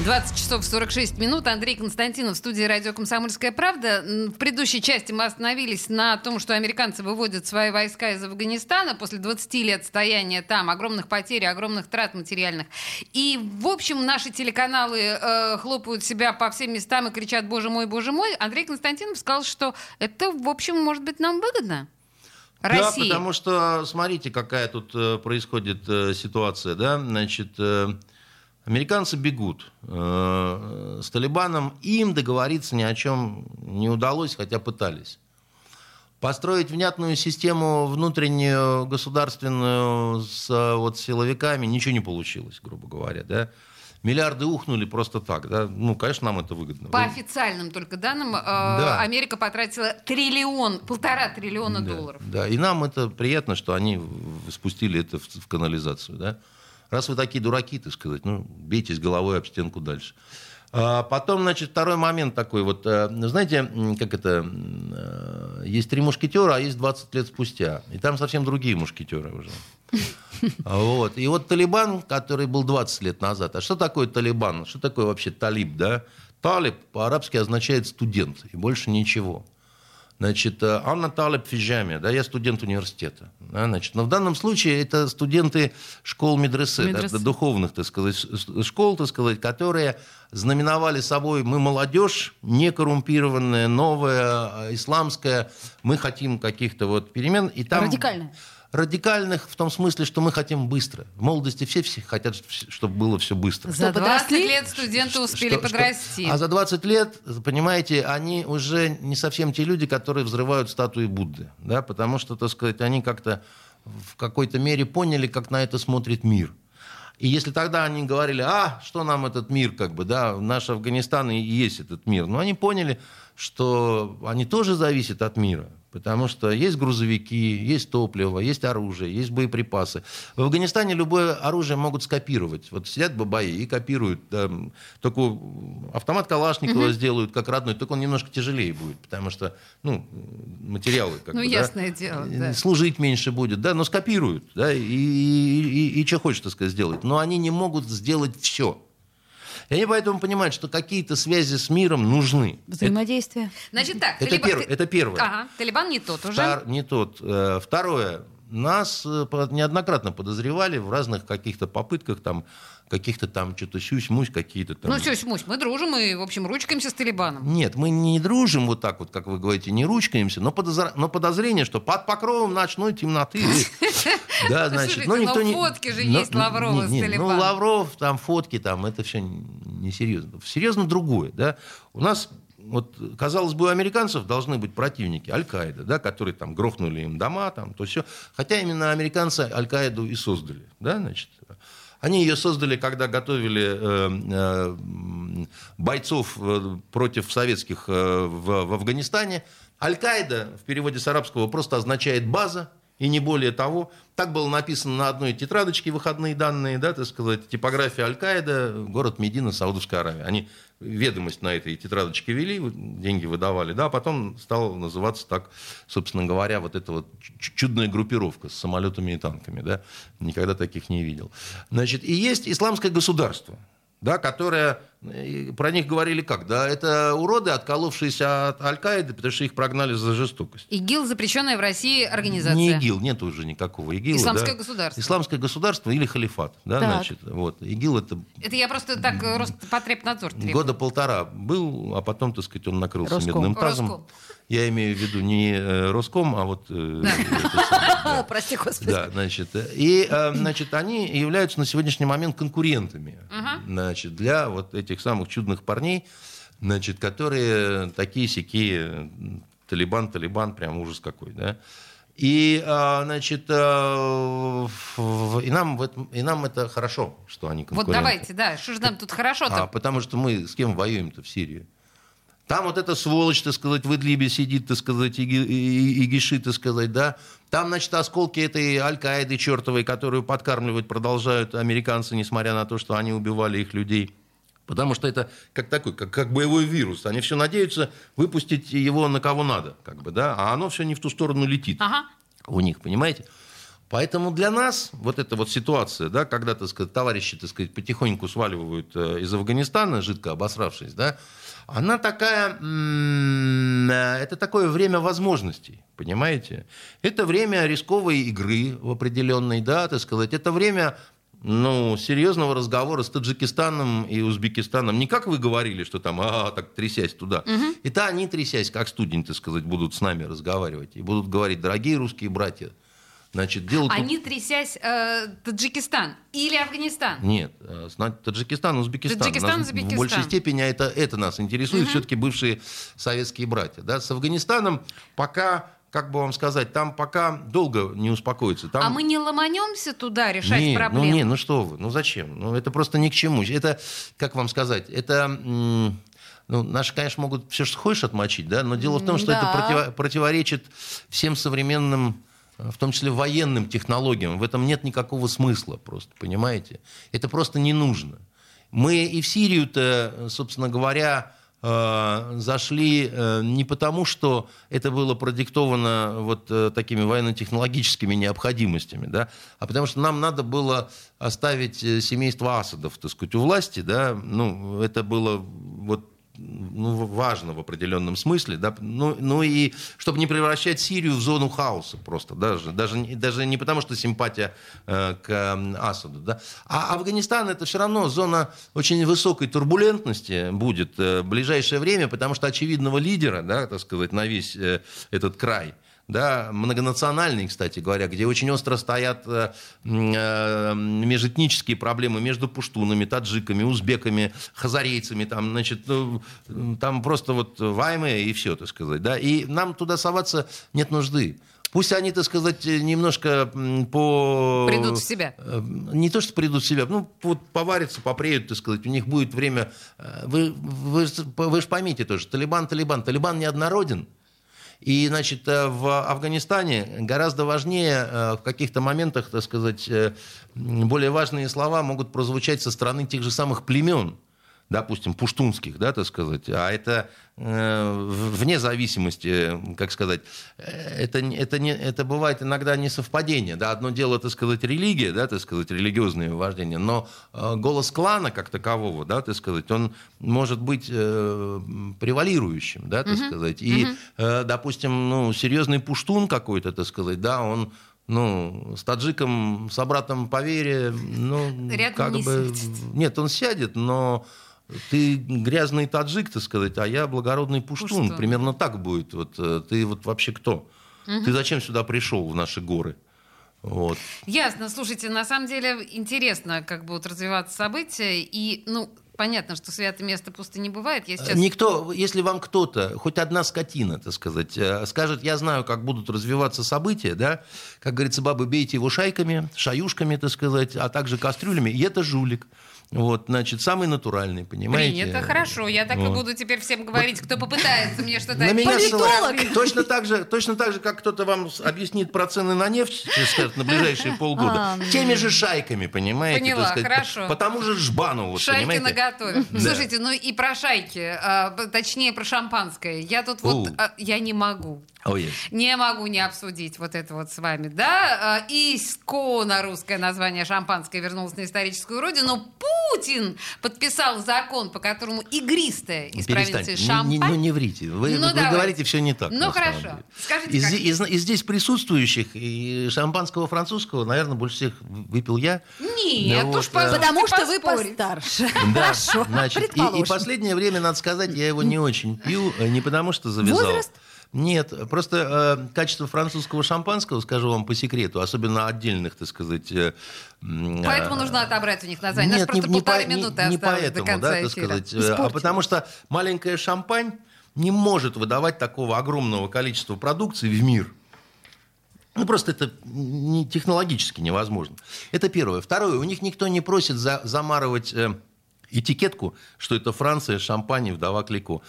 20 часов 46 минут. Андрей Константинов в студии радио «Комсомольская правда». В предыдущей части мы остановились на том, что американцы выводят свои войска из Афганистана после 20 лет стояния там, огромных потерь, огромных трат материальных. И, в общем, наши телеканалы э, хлопают себя по всем местам и кричат «Боже мой, боже мой». Андрей Константинов сказал, что это, в общем, может быть нам выгодно. России. Да, потому что смотрите, какая тут э, происходит э, ситуация, да, значит, э, Американцы бегут э, с Талибаном, им договориться ни о чем не удалось, хотя пытались. Построить внятную систему внутреннюю, государственную с вот, силовиками ничего не получилось, грубо говоря. Да? Миллиарды ухнули просто так. Да? Ну, конечно, нам это выгодно. По официальным только данным, э, да. Америка потратила триллион, полтора триллиона да, долларов. Да, и нам это приятно, что они спустили это в, в канализацию. Да? Раз вы такие дураки, так сказать, ну, бейтесь головой об стенку дальше. А потом, значит, второй момент такой. Вот, э, знаете, как это... Э, есть три мушкетера, а есть 20 лет спустя. И там совсем другие мушкетеры уже. Вот. И вот Талибан, который был 20 лет назад. А что такое Талибан? Что такое вообще талиб, да? Талиб по-арабски означает студент, и больше ничего. Значит, э, Анна Талеб Фижами, да, я студент университета. Да, значит, но в данном случае это студенты школ медресе, да, духовных, так сказать, школ, так сказать, которые знаменовали собой мы молодежь, некоррумпированная, новая, исламская, мы хотим каких-то вот перемен. И там... Радикальная радикальных в том смысле, что мы хотим быстро. В молодости все, все хотят, чтобы было все быстро. За 20 лет студенты успели что, подрасти. Что, а за 20 лет, понимаете, они уже не совсем те люди, которые взрывают статуи Будды. Да? Потому что, так сказать, они как-то в какой-то мере поняли, как на это смотрит мир. И если тогда они говорили, а, что нам этот мир, как бы, да, наш Афганистан и есть этот мир, но они поняли, что они тоже зависят от мира. Потому что есть грузовики, есть топливо, есть оружие, есть боеприпасы. В Афганистане любое оружие могут скопировать. Вот сидят бабаи и копируют. Да, только автомат Калашникова угу. сделают как родной, только он немножко тяжелее будет, потому что ну, материалы как ну, бы, ясное да, дело, да. служить меньше будет, да, но скопируют, да, и, и, и, и что хочешь, так сказать, сделать. Но они не могут сделать все. И они поэтому понимают, что какие-то связи с миром нужны. Взаимодействие. Это, Значит так. Это, талибан, перв, это первое. Ага, Талибан не тот уже. Втор, не тот. Э, второе. Нас э, неоднократно подозревали в разных каких-то попытках там каких-то там что-то сюсь-мусь какие-то там. Ну, сюсь-мусь, мы дружим и, в общем, ручкаемся с Талибаном. Нет, мы не дружим вот так вот, как вы говорите, не ручкаемся, но, подозр... но подозрение, что под покровом ночной темноты... Да, значит, ну никто не... фотки же есть Лаврова с Ну, Лавров, там фотки, там, это все несерьезно. Серьезно другое, да. У нас вот, казалось бы, у американцев должны быть противники Аль-Каида, да, которые там грохнули им дома, там, то все. Хотя именно американцы Аль-Каиду и создали. Да, значит. Они ее создали, когда готовили э, э, бойцов э, против советских в, в Афганистане. Аль-Каида в переводе с арабского просто означает база, и не более того. Так было написано на одной тетрадочке выходные данные, да, так сказать, типография Аль-Каида, город Медина, Саудовская Аравия. Они ведомость на этой тетрадочке вели, деньги выдавали, да, а потом стала называться так, собственно говоря, вот эта вот чудная группировка с самолетами и танками, да, никогда таких не видел. Значит, и есть исламское государство, да, которое И про них говорили как? Да, это уроды, отколовшиеся от Аль-Каиды, потому что их прогнали за жестокость. ИГИЛ запрещенная в России организация. Не ИГИЛ, нет уже никакого ИГИЛа. Исламское да. государство. Исламское государство или халифат. Да, Так. значит, вот. ИГИЛ это Это я просто так э, Роспотребнадзор требую. года полтора был, а потом, так сказать, он накрылся Роском. медным тазом. Роском. Я имею в виду не э, Роском, а вот... э. Прости, господи. Да, значит, и, значит, они являются на сегодняшний момент конкурентами, значит, для вот этих самых чудных парней, значит, которые такие сякие Талибан, Талибан, прям ужас какой, да. И, а, значит, в- и нам, и нам это хорошо, что они конкуренты. Вот давайте, да, что же нам тут хорошо-то? А, потому что мы с кем воюем-то в Сирии? Там вот эта сволочь, так сказать, в Идлибе сидит, так сказать, и, ги- и, и гиши, так сказать, да. Там, значит, осколки этой Аль-Каиды чертовой, которую подкармливать продолжают американцы, несмотря на то, что они убивали их людей. Потому что это как такой, как, как боевой вирус. Они все надеются выпустить его на кого надо, как бы, да, а оно все не в ту сторону летит Ага. у них, понимаете? Поэтому для нас вот эта вот ситуация, да, когда, так сказать, товарищи, так сказать, потихоньку сваливают э, из Афганистана, жидко обосравшись, да, она такая, э, это такое время возможностей, понимаете? Это время рисковой игры в определенной, да, так сказать, это время ну, серьезного разговора с Таджикистаном и Узбекистаном. Не как вы говорили, что там, а, так трясясь туда. Это они, трясясь, как студенты, сказать, будут с нами разговаривать. И будут говорить, дорогие русские братья, значит, дело тут- Они, трясясь, э, Таджикистан или Афганистан? Нет, э, Таджикистан, Узбекистан. Таджикистан, Нас Узбекистан. В большей степени это, это нас интересует, все-таки бывшие советские братья. Да? С Афганистаном пока, как бы вам сказать, там пока долго не успокоится. Там... А мы не ломанемся туда решать Не, проблемы? Ну, не, ну что вы, ну зачем? Ну это просто ни к чему. Это, как вам сказать, это... Ну, наши, конечно, могут все, что хочешь отмочить, да, но дело в том, что Да. это противо- противоречит всем современным, э, в том числе военным технологиям. В этом нет никакого смысла просто, понимаете? Это просто не нужно. Мы и в Сирию-то, собственно говоря, э, зашли э, не потому, что это было продиктовано вот э, такими военно-технологическими необходимостями, да, а потому что нам надо было оставить э, семейство Асадов, так сказать, у власти, да, ну, это было вот ну, важно в определенном смысле, да, ну, ну и чтобы не превращать Сирию в зону хаоса просто, даже, даже, даже не потому, что симпатия э, к м, Асаду, да, а Афганистан это все равно зона очень высокой турбулентности будет э, в ближайшее время, потому что очевидного лидера, да, так сказать, на весь э, этот край, да, многонациональный, кстати говоря, где очень остро стоят э, э, межэтнические проблемы между пуштунами, таджиками, узбеками, хазарейцами, там, значит, ну, там просто вот ваймы и все, так сказать, да, и нам туда соваться нет нужды. Пусть они, так сказать, немножко по... Придут в себя. Э, Не то, что придут в себя, ну, вот поварятся, попреют, так сказать, у них будет время... Вы, вы, вы же поймите тоже, Талибан, Талибан, Талибан неоднороден. И, значит, э, в Афганистане гораздо важнее э, в каких-то моментах, так сказать, э, более важные слова могут прозвучать со стороны тех же самых племен, допустим, пуштунских, да, так сказать, а это э, вне зависимости, э, как сказать, э, это, не- это, не, это бывает иногда несовпадение, да, одно дело, так сказать, религия, да, так сказать, религиозные вождения, но э, голос клана как такового, да, так сказать, он может быть э, превалирующим, да, так сказать, и, э, допустим, ну, серьезный пуштун какой-то, так сказать, да, он ну, с таджиком, с братом по вере, ну, Рядом как не бы... сядет. Нет, он сядет, но ты грязный таджик, так сказать, а я благородный пуштун. Пуштун. Примерно так будет. Вот, э, ты вот вообще кто? Ты зачем сюда пришел, в наши горы? Вот. Ясно. Слушайте, на самом деле интересно, как будут развиваться события. И, ну, понятно, что святое место пусто не бывает. Я сейчас... Никто, если вам кто-то, хоть одна скотина, так сказать, э, скажет, я знаю, как будут развиваться события, да, как говорится, бабы, бейте его шайками, шаюшками, так сказать, а также кастрюлями, и это жулик. Вот, значит, самый натуральный, понимаете? Принято, хорошо. Я так и Вот. буду теперь всем говорить, кто попытается мне что-то На меня ссылают. Точно так же, точно так же, как кто-то вам объяснит про цены на нефть, сказать, на ближайшие полгода. А, Теми же шайками, понимаете? Поняла, сказать, хорошо. По тому же жбану, вот, Шайки понимаете? наготове. Да. Слушайте, ну и про шайки, а, точнее про шампанское. Я тут вот, У. а, я не могу. Ой, Не могу не обсудить вот это вот с вами, да? А, Искона, русское название шампанское, вернулось на историческую родину Путин подписал закон, по которому игристое из Перестаньте. провинции Не- Шампань... не- ну, не врите. Вы, Ну, вы говорите все не так. Ну, хорошо. деле. Скажите, из, как из- из здесь присутствующих и шампанского французского, наверное, больше всех выпил я. Нет, Да уж вот, позвольте Потому что вы постарше. Да, Хорошо, значит, и, и последнее время, надо сказать, я его не очень пью, э, не потому что завязал. Возраст? Нет, просто э, качество французского шампанского, скажу вам по секрету, особенно отдельных, так сказать... э, м, Поэтому э, нужно отобрать у них название. У нас Нет, просто не, не полторы по- не- минуты не поэтому, до конца да, так эфира. сказать, э, а потому что маленькая шампань не может выдавать такого огромного количества продукции в мир. Ну, просто это не, технологически невозможно. Это первое. Второе, у них никто не просит за- замарывать э, этикетку, что это Франция, шампань и вдова Клико.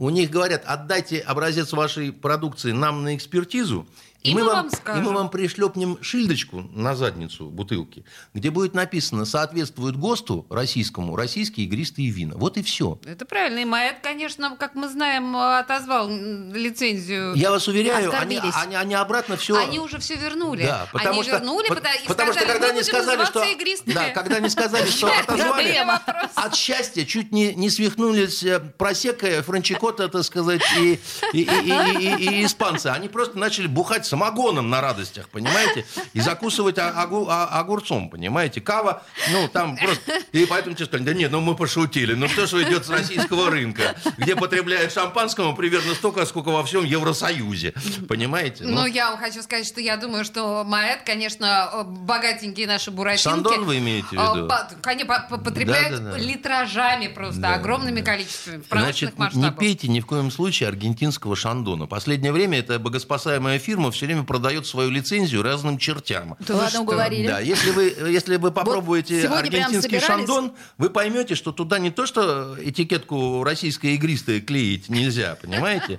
У них говорят, отдайте образец вашей продукции нам на экспертизу, И мы вам скажем. и мы вам пришлепнем шильдочку на задницу бутылки, где будет написано, соответствует ГОСТу российскому, российские игристые вина. Вот и все. Это правильно. И Маэт, конечно, как мы знаем, отозвал лицензию. Я вас уверяю, они, они, они обратно все... Они уже все вернули. Да, потому они что, вернули, по- потому, и потому что когда мы они сказали, что, игристыми. да, когда они сказали, что отозвали, от счастья чуть не, не свихнулись э, просека, франчикота, так сказать, и, и, и- и- и- и испанцы. Они просто начали бухать самогоном на радостях, понимаете, и закусывать огу- огурцом, понимаете. Кава, ну, там просто... И поэтому тебе сказали, да нет, ну мы пошутили. Ну что ж идет с российского рынка, где потребляют шампанского примерно столько, сколько во всем Евросоюзе, понимаете? Ну, я вам хочу сказать, что я думаю, что Маэт, конечно, э, богатенькие наши буратинки... Шандон вы имеете в виду? э, Конечно, по- потребляют Да-да-да. литражами просто, Да, огромными да. количествами, Значит, промышленных не пейте ни в коем случае аргентинского шандона. Последнее время эта богоспасаемая фирма все время продает свою лицензию разным чертям. Да ладно, уговорили. Да, если вы, если вы попробуете прям аргентинский шандон, вы поймете, что туда не то, что этикетку российское игристое клеить нельзя, понимаете?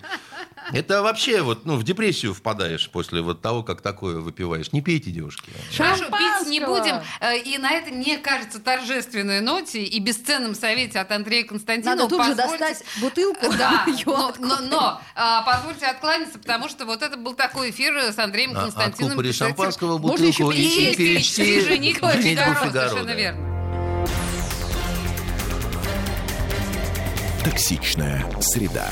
Это вообще вот, ну, в депрессию впадаешь после вот того, как такое выпиваешь. Не пейте, девушки. Хорошо, пить не будем. Э, И на этой, мне кажется, торжественной ноте и бесценном совете от Андрея Константинова Надо тут же позвольте- достать бутылку. Да, но, но, но, а, позвольте откланяться, потому что вот это был такой эфир с Андреем А- Константиновым. откупорить писателем. шампанского бутылку и, перечти жених по «Женитьбу Фигаро», Фигаро», совершенно верно. Токсичная среда.